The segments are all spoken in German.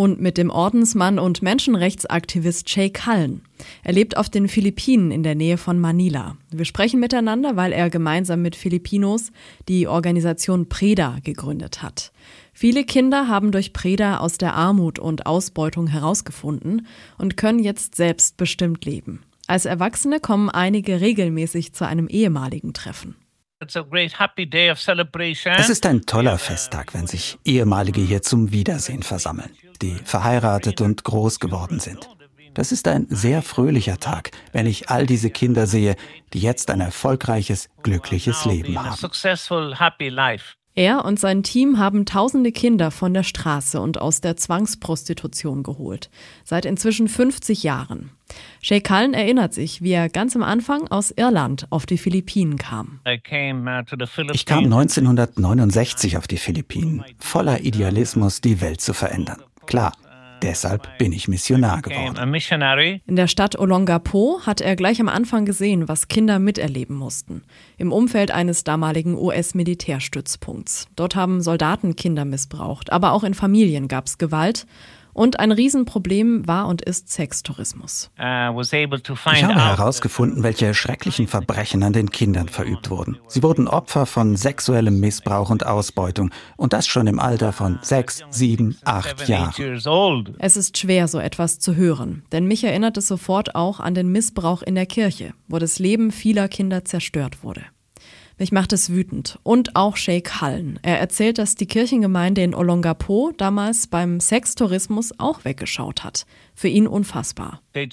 und mit dem Ordensmann und Menschenrechtsaktivist Jay Cullen. Er lebt auf den Philippinen in der Nähe von Manila. Wir sprechen miteinander, weil er gemeinsam mit Filipinos die Organisation Preda gegründet hat. Viele Kinder haben durch Preda aus der Armut und Ausbeutung herausgefunden und können jetzt selbstbestimmt leben. Als Erwachsene kommen einige regelmäßig zu einem ehemaligen Treffen. Es ist ein toller Festtag, wenn sich Ehemalige hier zum Wiedersehen versammeln, die verheiratet und groß geworden sind. Das ist ein sehr fröhlicher Tag, wenn ich all diese Kinder sehe, die jetzt ein erfolgreiches, glückliches Leben haben. Er und sein Team haben tausende Kinder von der Straße und aus der Zwangsprostitution geholt. Seit inzwischen 50 Jahren. Shay Cullen erinnert sich, wie er ganz am Anfang aus Irland auf die Philippinen kam. Uh, ich kam 1969 auf die Philippinen, voller Idealismus, die Welt zu verändern. Klar, Deshalb bin ich Missionar geworden. In der Stadt Olongapo hat er gleich am Anfang gesehen, was Kinder miterleben mussten. Im Umfeld eines damaligen US-Militärstützpunkts. Dort haben Soldaten Kinder missbraucht, aber auch in Familien gab es Gewalt. Und ein Riesenproblem war und ist Sextourismus. Ich habe herausgefunden, welche schrecklichen Verbrechen an den Kindern verübt wurden. Sie wurden Opfer von sexuellem Missbrauch und Ausbeutung. Und das schon im Alter von sechs, sieben, acht Jahren. Es ist schwer, so etwas zu hören. Denn mich erinnert es sofort auch an den Missbrauch in der Kirche, wo das Leben vieler Kinder zerstört wurde. Mich macht es wütend. Und auch Sheikh Hallen. Er erzählt, dass die Kirchengemeinde in Olongapo damals beim Sextourismus auch weggeschaut hat. Für ihn unfassbar. Sie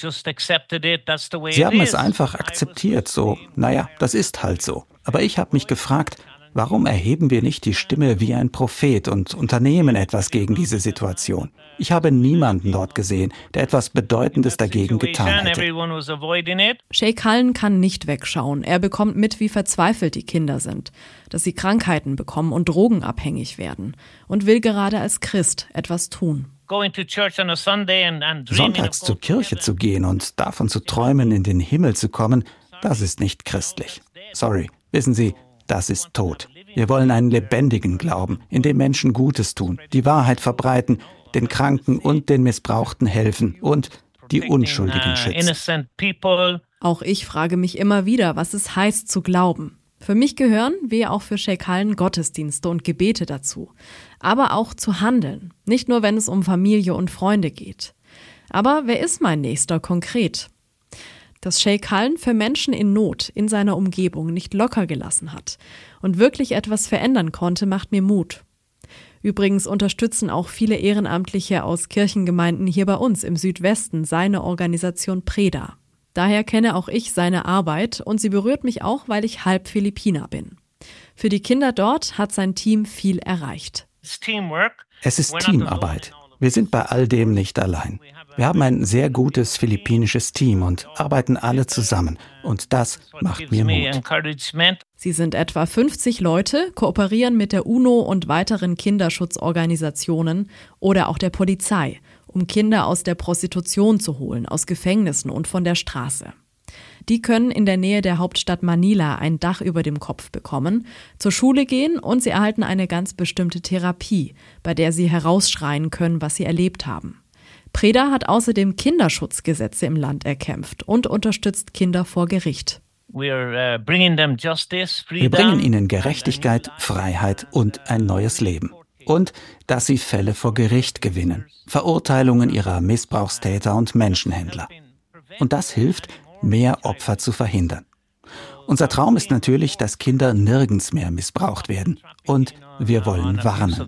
haben es einfach akzeptiert, so, naja, das ist halt so. Aber ich habe mich gefragt, Warum erheben wir nicht die Stimme wie ein Prophet und unternehmen etwas gegen diese Situation? Ich habe niemanden dort gesehen, der etwas Bedeutendes dagegen getan hätte. Sheikh Hallen kann nicht wegschauen. Er bekommt mit, wie verzweifelt die Kinder sind, dass sie Krankheiten bekommen und drogenabhängig werden und will gerade als Christ etwas tun. Sonntags zur Kirche zu gehen und davon zu träumen, in den Himmel zu kommen, das ist nicht christlich. Sorry, wissen Sie, das ist tot. Wir wollen einen lebendigen Glauben, in dem Menschen Gutes tun, die Wahrheit verbreiten, den Kranken und den Missbrauchten helfen und die Unschuldigen schützen. Auch ich frage mich immer wieder, was es heißt zu glauben. Für mich gehören, wie auch für Sheikh Hallen, Gottesdienste und Gebete dazu. Aber auch zu handeln. Nicht nur, wenn es um Familie und Freunde geht. Aber wer ist mein Nächster konkret? Dass Sheikh Hallen für Menschen in Not in seiner Umgebung nicht locker gelassen hat und wirklich etwas verändern konnte, macht mir Mut. Übrigens unterstützen auch viele Ehrenamtliche aus Kirchengemeinden hier bei uns im Südwesten seine Organisation Preda. Daher kenne auch ich seine Arbeit und sie berührt mich auch, weil ich halb Philippiner bin. Für die Kinder dort hat sein Team viel erreicht. Es ist Teamarbeit. Wir sind bei all dem nicht allein. Wir haben ein sehr gutes philippinisches Team und arbeiten alle zusammen. Und das macht mir Mut. Sie sind etwa 50 Leute, kooperieren mit der UNO und weiteren Kinderschutzorganisationen oder auch der Polizei, um Kinder aus der Prostitution zu holen, aus Gefängnissen und von der Straße. Die können in der Nähe der Hauptstadt Manila ein Dach über dem Kopf bekommen, zur Schule gehen und sie erhalten eine ganz bestimmte Therapie, bei der sie herausschreien können, was sie erlebt haben. Preda hat außerdem Kinderschutzgesetze im Land erkämpft und unterstützt Kinder vor Gericht. Uh, Wir bringen ihnen Gerechtigkeit, Freiheit und ein neues Leben. Und dass sie Fälle vor Gericht gewinnen, Verurteilungen ihrer Missbrauchstäter und Menschenhändler. Und das hilft, mehr Opfer zu verhindern. Unser Traum ist natürlich, dass Kinder nirgends mehr missbraucht werden. Und wir wollen warnen.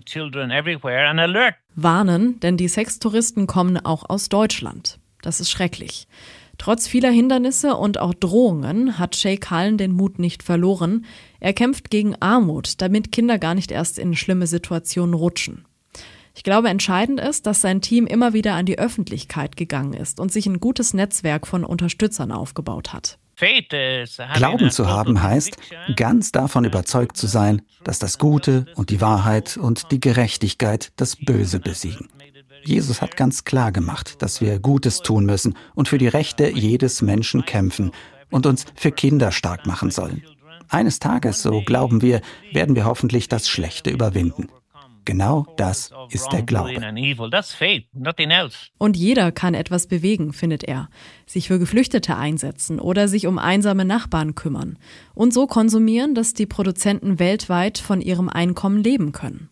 Warnen, denn die Sextouristen kommen auch aus Deutschland. Das ist schrecklich. Trotz vieler Hindernisse und auch Drohungen hat Sheikh Hallen den Mut nicht verloren. Er kämpft gegen Armut, damit Kinder gar nicht erst in schlimme Situationen rutschen. Ich glaube, entscheidend ist, dass sein Team immer wieder an die Öffentlichkeit gegangen ist und sich ein gutes Netzwerk von Unterstützern aufgebaut hat. Glauben zu haben heißt, ganz davon überzeugt zu sein, dass das Gute und die Wahrheit und die Gerechtigkeit das Böse besiegen. Jesus hat ganz klar gemacht, dass wir Gutes tun müssen und für die Rechte jedes Menschen kämpfen und uns für Kinder stark machen sollen. Eines Tages, so glauben wir, werden wir hoffentlich das Schlechte überwinden. Genau das ist der Glaube. Und jeder kann etwas bewegen, findet er. Sich für Geflüchtete einsetzen oder sich um einsame Nachbarn kümmern. Und so konsumieren, dass die Produzenten weltweit von ihrem Einkommen leben können.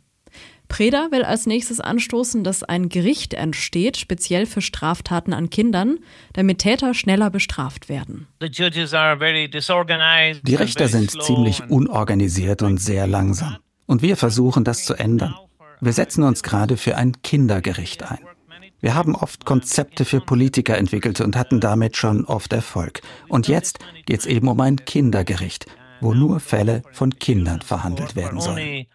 Preda will als nächstes anstoßen, dass ein Gericht entsteht, speziell für Straftaten an Kindern, damit Täter schneller bestraft werden. Die Richter sind ziemlich unorganisiert und sehr langsam. Und wir versuchen das zu ändern. Wir setzen uns gerade für ein Kindergericht ein. Wir haben oft Konzepte für Politiker entwickelt und hatten damit schon oft Erfolg. Und jetzt geht es eben um ein Kindergericht, wo nur Fälle von Kindern verhandelt werden sollen.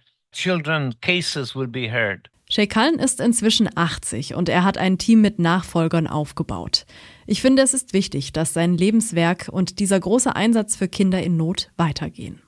Shay Cullen ist inzwischen 80 und er hat ein Team mit Nachfolgern aufgebaut. Ich finde, es ist wichtig, dass sein Lebenswerk und dieser große Einsatz für Kinder in Not weitergehen.